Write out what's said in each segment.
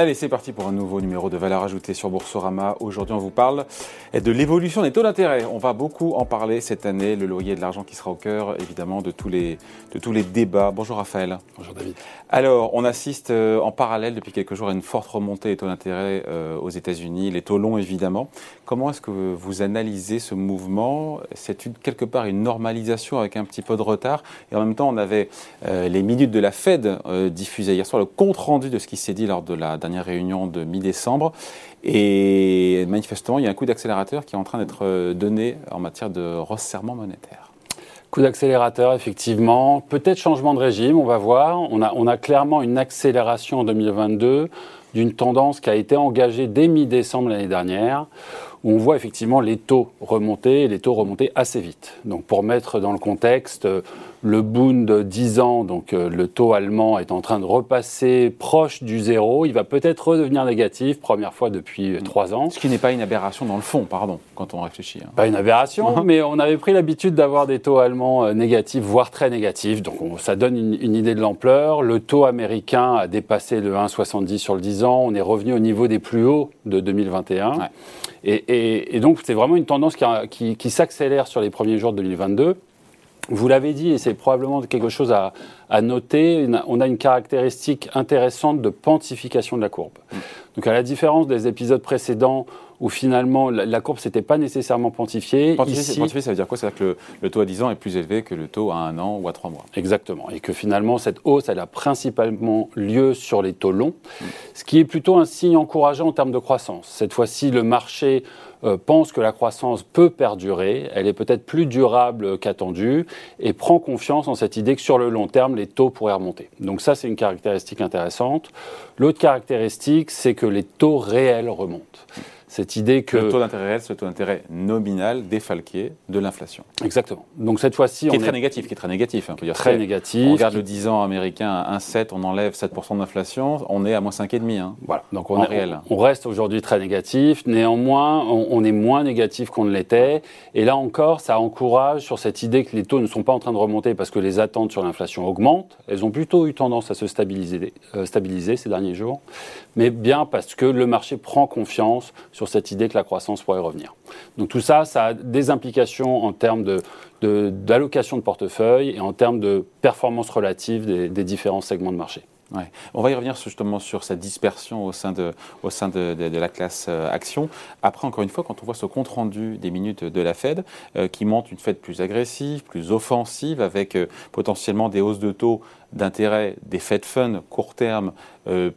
Allez, c'est parti pour un nouveau numéro de valeur ajoutée sur Boursorama. Aujourd'hui, on vous parle de l'évolution des taux d'intérêt. On va beaucoup en parler cette année, le loyer de l'argent qui sera au cœur, évidemment, de tous les, de tous les débats. Bonjour Raphaël. Bonjour David. Alors, on assiste euh, en parallèle depuis quelques jours à une forte remontée des taux d'intérêt euh, aux États-Unis, les taux longs évidemment. Comment est-ce que vous analysez ce mouvement? C'est quelque part une normalisation avec un petit peu de retard. Et en même temps, on avait euh, les minutes de la Fed diffusées hier soir, le compte rendu de ce qui s'est dit lors de la dernière réunion de mi-décembre. Et manifestement, il y a un coup d'accélérateur qui est en train d'être donné en matière de resserrement monétaire. Coup d'accélérateur, effectivement. Peut-être changement de régime, on va voir. On a, on a clairement une accélération en 2022 d'une tendance qui a été engagée dès mi-décembre l'année dernière, où on voit effectivement les taux remonter, et les taux remonter assez vite. Donc pour mettre dans le contexte, le Bund de 10 ans, donc euh, le taux allemand est en train de repasser proche du zéro. Il va peut-être redevenir négatif, première fois depuis 3 ans. Ce qui n'est pas une aberration dans le fond, pardon, quand on réfléchit. Hein. Pas une aberration, mais on avait pris l'habitude d'avoir des taux allemands euh, négatifs, voire très négatifs. Donc ça donne une, idée de l'ampleur. Le taux américain a dépassé le 1,70 sur le 10 ans. On est revenu au niveau des plus hauts de 2021. Et, donc c'est vraiment une tendance qui, qui s'accélère sur les premiers jours de 2022. Vous l'avez dit, et c'est probablement quelque chose à, noter, on a une caractéristique intéressante de pontification de la courbe. Mm. Donc à la différence des épisodes précédents où finalement la, courbe s'était pas nécessairement pontifiée. Pontifié, Ici, ça veut dire quoi? C'est-à-dire que le, taux à 10 ans est plus élevé que le taux à 1 an ou à 3 mois. Exactement. Et que finalement cette hausse, elle a principalement lieu sur les taux longs, mm. ce qui est plutôt un signe encourageant en termes de croissance. Cette fois-ci, le marché euh, pense que la croissance peut perdurer, elle est peut-être plus durable qu'attendue et prend confiance en cette idée que sur le long terme, les taux pourraient remonter. Donc ça, c'est une caractéristique intéressante. L'autre caractéristique, c'est que les taux réels remontent cette idée que... Le taux d'intérêt réel, c'est le taux d'intérêt nominal défalqué de l'inflation. Exactement. Donc cette fois-ci... Qui est très négatif, qui est très négatif. Hein, dire très négatif. On regarde le 10 ans américain à 1,7, on enlève 7% d'inflation, on est à moins 5,5. Hein, voilà. Donc on, réel. on, reste aujourd'hui très négatif. Néanmoins, on, est moins négatif qu'on ne l'était. Et là encore, ça encourage sur cette idée que les taux ne sont pas en train de remonter parce que les attentes sur l'inflation augmentent. Elles ont plutôt eu tendance à se stabiliser, euh, stabiliser ces derniers jours. Mais bien parce que le marché prend confiance sur cette idée que la croissance pourrait revenir. Donc tout ça, ça a des implications en termes d'allocation de, portefeuille et en termes de performance relative des différents segments de marché. On va y revenir justement sur cette dispersion au sein de, la classe euh, action. Après, encore une fois, quand on voit ce compte rendu des minutes de la Fed, euh, qui montre une Fed plus agressive, plus offensive, avec euh, potentiellement des hausses de taux d'intérêt des Fed Funds court terme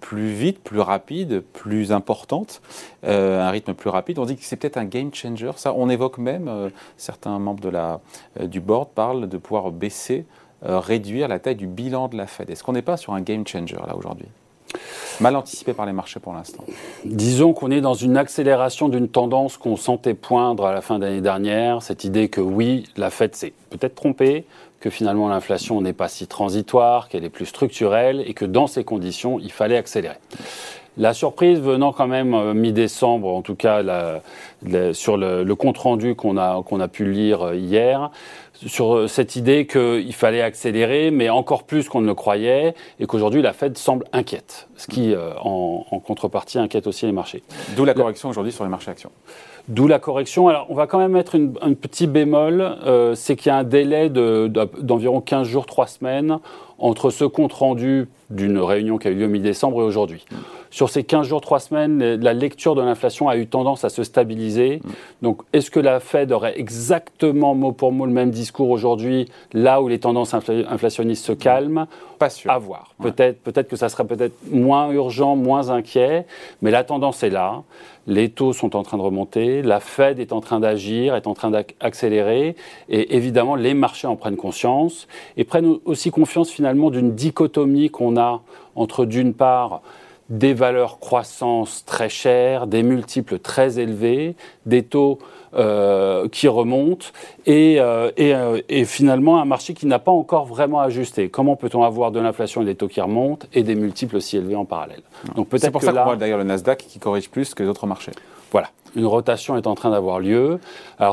plus vite, plus rapide, plus importante, un rythme plus rapide. On dit que c'est peut-être un game changer. Ça, on évoque même, certains membres du board parlent de pouvoir baisser réduire la taille du bilan de la Fed. Est-ce qu'on n'est pas sur un game changer là aujourd'hui? Mal anticipé par les marchés pour l'instant. Disons qu'on est dans une accélération d'une tendance qu'on sentait poindre à la fin de l'année dernière, cette idée que oui, la Fed s'est peut-être trompée, que finalement l'inflation n'est pas si transitoire, qu'elle est plus structurelle et que dans ces conditions, il fallait accélérer. La surprise venant quand même euh, mi-décembre, en tout cas sur le, compte rendu qu'on a, qu'on a pu lire euh, hier, sur euh, cette idée qu'il fallait accélérer, mais encore plus qu'on ne le croyait, et qu'aujourd'hui la Fed semble inquiète, ce qui, en, contrepartie, inquiète aussi les marchés. D'où la correction aujourd'hui sur les marchés actions. D'où la correction. Alors, on va quand même mettre un petit bémol, c'est qu'il y a un délai d'environ 15 jours, 3 semaines entre ce compte rendu d'une réunion qui a eu lieu mi-décembre et aujourd'hui. Sur ces 15 jours, 3 semaines, la lecture de l'inflation a eu tendance à se stabiliser. Donc, est-ce que la Fed aurait exactement mot pour mot le même discours aujourd'hui, là où les tendances inflationnistes se calment Pas sûr. À voir. Peut-être, peut-être que ça serait peut-être moins urgent, moins inquiet, mais la tendance est là. Les taux sont en train de remonter, la Fed est en train d'agir, est en train d'accélérer, et évidemment, les marchés en prennent conscience et prennent aussi confiance finalement d'une dichotomie qu'on a entre d'une part des valeurs croissance très chères, des multiples très élevés, des taux euh, qui remonte et, euh, euh, et, finalement un marché qui n'a pas encore vraiment ajusté. Comment peut-on avoir de l'inflation et des taux qui remontent et des multiples aussi élevés en parallèle? Donc C'est pour ça qu'on voit d'ailleurs le Nasdaq qui corrige plus que les autres marchés. Voilà une rotation est en train d'avoir lieu.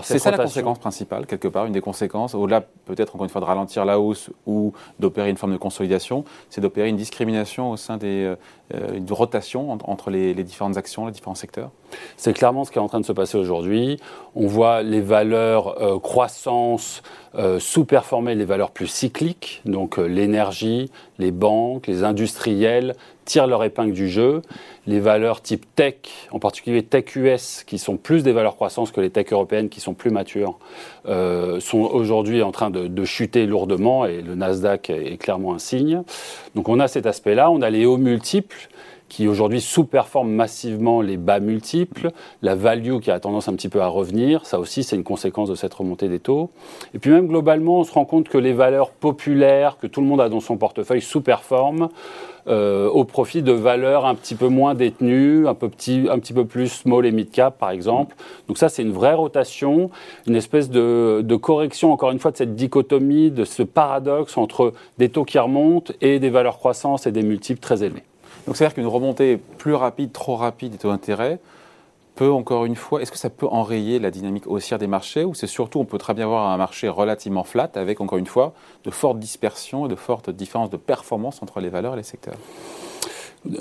c'est ça la conséquence principale, quelque part, une des conséquences, au-delà peut-être encore une fois de ralentir la hausse ou d'opérer une forme de consolidation, c'est d'opérer une discrimination au sein des, euh, une rotation entre les, différentes actions, les différents secteurs C'est clairement ce qui est en train de se passer aujourd'hui. On voit les valeurs euh, croissance euh, sous-performer les valeurs plus cycliques, donc l'énergie, les banques, les industriels tirent leur épingle du jeu. Les valeurs type tech, en particulier tech US, qui sont plus des valeurs croissance que les tech européennes qui sont plus matures, sont aujourd'hui en train de, chuter lourdement et le Nasdaq est clairement un signe. Donc on a cet aspect-là, on a les hauts multiples qui aujourd'hui sous-performent massivement les bas multiples, la value qui a tendance un petit peu à revenir, ça aussi c'est une conséquence de cette remontée des taux. Et puis même globalement, on se rend compte que les valeurs populaires que tout le monde a dans son portefeuille sous-performent euh, au profit de valeurs un petit peu moins détenues, un, peu petit, un petit peu plus small et mid cap par exemple. Donc ça c'est une vraie rotation, une espèce de, de correction encore une fois de cette dichotomie, de ce paradoxe entre des taux qui remontent et des valeurs croissance et des multiples très élevés. Donc c'est-à-dire qu'une remontée plus rapide, trop rapide des taux d'intérêt peut encore une fois, est-ce que ça peut enrayer la dynamique haussière des marchés ou c'est surtout, on peut très bien voir un marché relativement flat avec encore une fois de fortes dispersions et de fortes différences de performance entre les valeurs et les secteurs?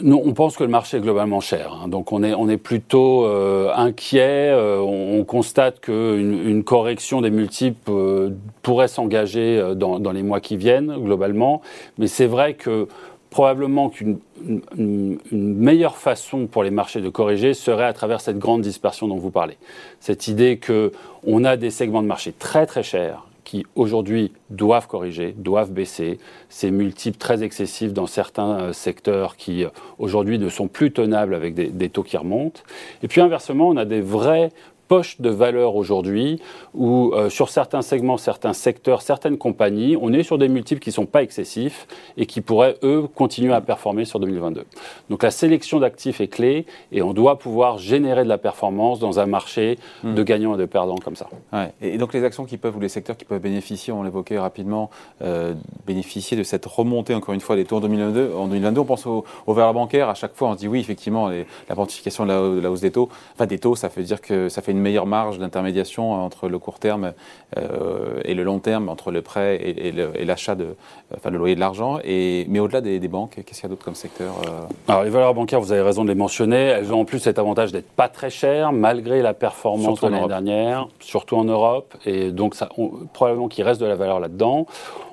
On pense que le marché est globalement cher. Hein. donc on est, on est plutôt euh, inquiet. Euh, on, constate qu'une une correction des multiples euh, pourrait s'engager dans, les mois qui viennent, globalement. Mais c'est vrai que probablement qu'une meilleure façon pour les marchés de corriger serait à travers cette grande dispersion dont vous parlez. Cette idée qu'on a des segments de marché très très chers qui aujourd'hui doivent corriger, doivent baisser, ces multiples très excessifs dans certains euh, secteurs qui euh, aujourd'hui ne sont plus tenables avec des, des, taux qui remontent. Et puis inversement, on a des vrais poche de valeur aujourd'hui où euh, sur certains segments, certains secteurs, certaines compagnies, on est sur des multiples qui ne sont pas excessifs et qui pourraient, eux, continuer à performer sur 2022. Donc la sélection d'actifs est clé et on doit pouvoir générer de la performance dans un marché de hmm. gagnants et de perdants comme ça. Et donc les actions qui peuvent ou les secteurs qui peuvent bénéficier, on l'évoquait rapidement, euh, bénéficier de cette remontée encore une fois des taux en 2022. En 2022, on pense aux, valeurs bancaires. À chaque fois, on se dit oui, effectivement, la quantification de la, hausse des taux, enfin des taux, ça veut dire que ça fait une meilleure marge d'intermédiation entre le court terme euh, et le long terme, entre le prêt et, l'achat de, enfin le loyer de l'argent. Mais au-delà des, banques, qu'est-ce qu'il y a d'autre comme secteur euh? Alors les valeurs bancaires, vous avez raison de les mentionner. Elles ont en plus cet avantage d'être pas très chères, malgré la performance de l'année dernière, surtout en Europe. Et donc ça, probablement qu'il reste de la valeur là-dedans.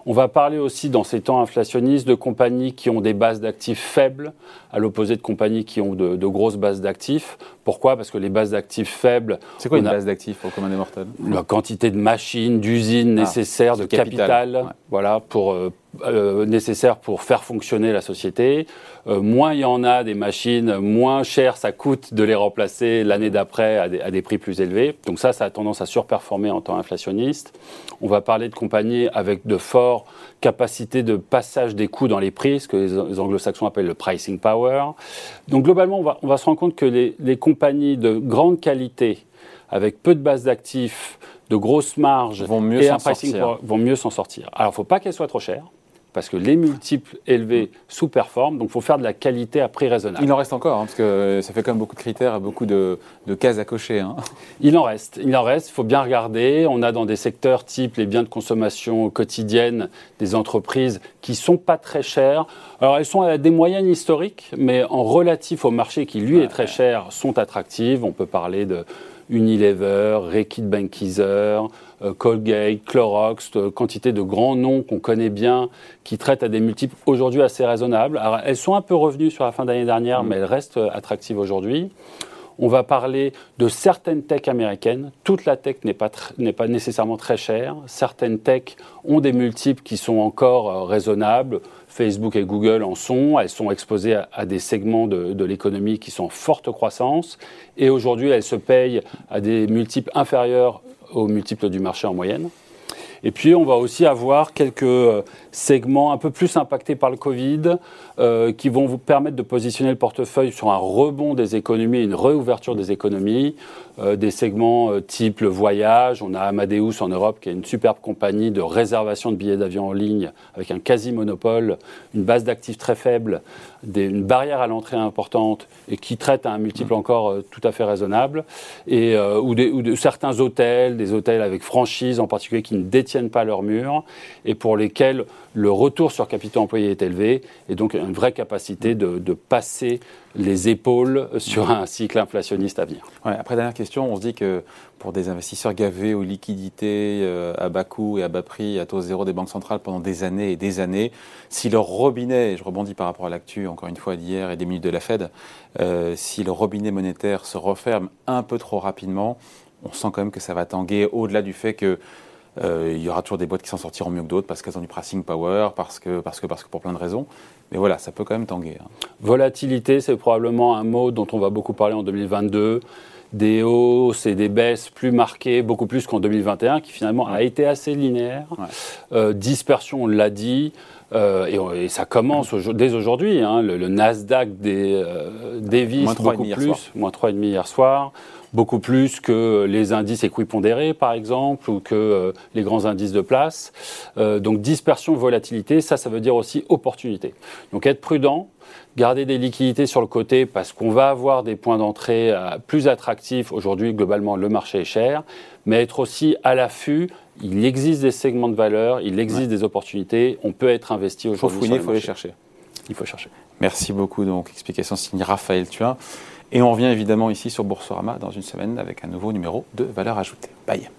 On va parler aussi dans ces temps inflationnistes de compagnies qui ont des bases d'actifs faibles, à l'opposé de compagnies qui ont de, grosses bases d'actifs. Pourquoi? Parce que les bases d'actifs faibles. C'est quoi une base d'actifs au commun des mortels La quantité de machines, d'usines ah, nécessaires, de capital, voilà, pour, euh, nécessaires pour faire fonctionner la société. Euh, moins il y en a des machines, moins cher ça coûte de les remplacer l'année d'après à, à, des prix plus élevés. Donc ça, ça a tendance à surperformer en temps inflationniste. On va parler de compagnies avec de fortes capacités de passage des coûts dans les prix, ce que les anglo-saxons appellent le pricing power. Donc globalement, on va, on va se rendre compte que les, les compagnies de grande qualité, avec peu de bases d'actifs, de grosses marges vont mieux s'en sortir. vont mieux s'en sortir. Alors, il ne faut pas qu'elles soient trop chères parce que les multiples élevés sous-performent, donc il faut faire de la qualité à prix raisonnable. Il en reste encore, hein, parce que ça fait quand même beaucoup de critères et beaucoup de, cases à cocher. Hein. Il en reste, il en reste, il faut bien regarder. On a dans des secteurs type les biens de consommation quotidienne des entreprises qui sont pas très chères. Alors elles sont à des moyennes historiques, mais en relatif au marché qui lui est très cher, sont attractives. On peut parler de Unilever, Reckitt Benckiser, euh, Colgate, Clorox, euh, quantité de grands noms qu'on connaît bien, qui traitent à des multiples aujourd'hui assez raisonnables. Alors, elles sont un peu revenues sur la fin d'année dernière, mm. mais elles restent euh, attractives aujourd'hui. On va parler de certaines techs américaines. Toute la tech n'est pas, nécessairement très chère. Certaines techs ont des multiples qui sont encore raisonnables. Facebook et Google en sont. Elles sont exposées à, des segments de, de l'économie qui sont en forte croissance. Et aujourd'hui, elles se payent à des multiples inférieurs aux multiples du marché en moyenne. Et puis, on va aussi avoir quelques euh, segments un peu plus impactés par le Covid euh, qui vont vous permettre de positionner le portefeuille sur un rebond des économies, une réouverture des économies. Euh, des segments type le voyage. On a Amadeus en Europe qui est une superbe compagnie de réservation de billets d'avion en ligne avec un quasi-monopole, une base d'actifs très faible, une barrière à l'entrée importante et qui traite à un multiple encore tout à fait raisonnable. Et, ou, des, ou de certains hôtels, des hôtels avec franchise en particulier qui ne détiennent pas leurs murs et pour lesquels le retour sur capital employé est élevé et donc une vraie capacité de, passer les épaules sur un cycle inflationniste à venir. après, dernière question, on se dit que pour des investisseurs gavés aux liquidités euh, à bas coût et à bas prix, à taux zéro des banques centrales pendant des années et des années, si leur robinet, et je rebondis par rapport à l'actu encore une fois d'hier et des minutes de la Fed, euh, si le robinet monétaire se referme un peu trop rapidement, on sent quand même que ça va tanguer au-delà du fait que euh, y aura toujours des boîtes qui s'en sortiront mieux que d'autres parce qu'elles ont du pricing power, parce que, parce, que, parce que pour plein de raisons. Mais voilà, ça peut quand même tanguer. Hein. Volatilité, c'est probablement un mot dont on va beaucoup parler en 2022. Des hausses et des baisses plus marquées, beaucoup plus qu'en 2021, qui finalement a été assez linéaire. Euh, dispersion, on l'a dit. Euh, et, ça commence dès aujourd'hui. Hein. le, Nasdaq des, dévisse beaucoup plus, moins 3,5 hier soir beaucoup plus que les indices équipondérés, par exemple, ou que euh, les grands indices de place. Euh, donc dispersion, volatilité, ça, ça veut dire aussi opportunité. Donc être prudent, garder des liquidités sur le côté parce qu'on va avoir des points d'entrée euh, plus attractifs. Aujourd'hui, globalement, le marché est cher, mais être aussi à l'affût. Il existe des segments de valeur, il existe des opportunités. On peut être investi aujourd'hui. Il faut fouiner, il faut les chercher. Il faut chercher. Merci beaucoup. Donc, explication signée Raphaël Thuin. Et on revient évidemment ici sur Boursorama dans une semaine avec un nouveau numéro de valeur ajoutée. Bye